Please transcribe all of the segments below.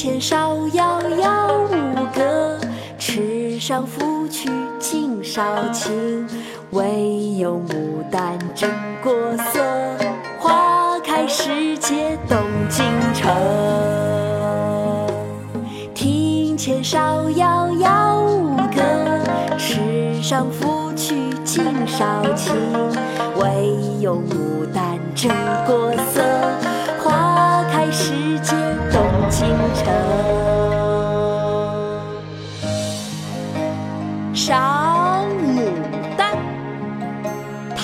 前芍药药舞歌，池上芙蕖净少情。唯有牡丹真国色，花开时节动京城。庭前芍药药舞歌，池上芙蕖净少情。唯有牡丹真国色，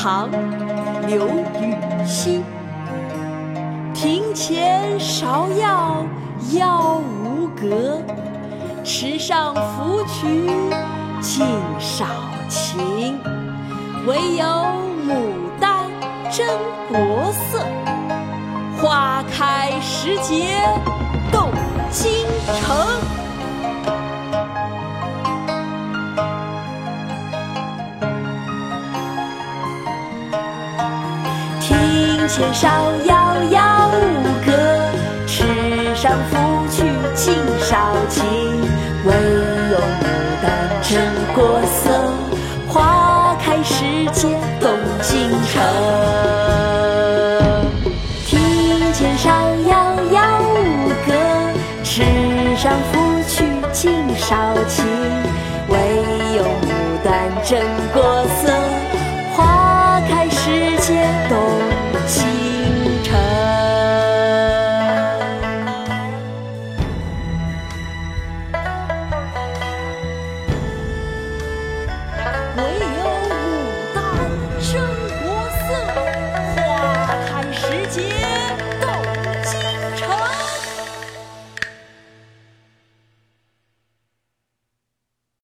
唐·刘禹锡。庭前芍药妖无格，池上芙蕖净少情。唯有牡丹真国色，花开时节庭前芍药药舞歌，池上芙蕖净少情。唯有牡丹真国色，花开时节动京城。庭前芍药药舞歌，池上芙蕖净少情。唯有牡丹真国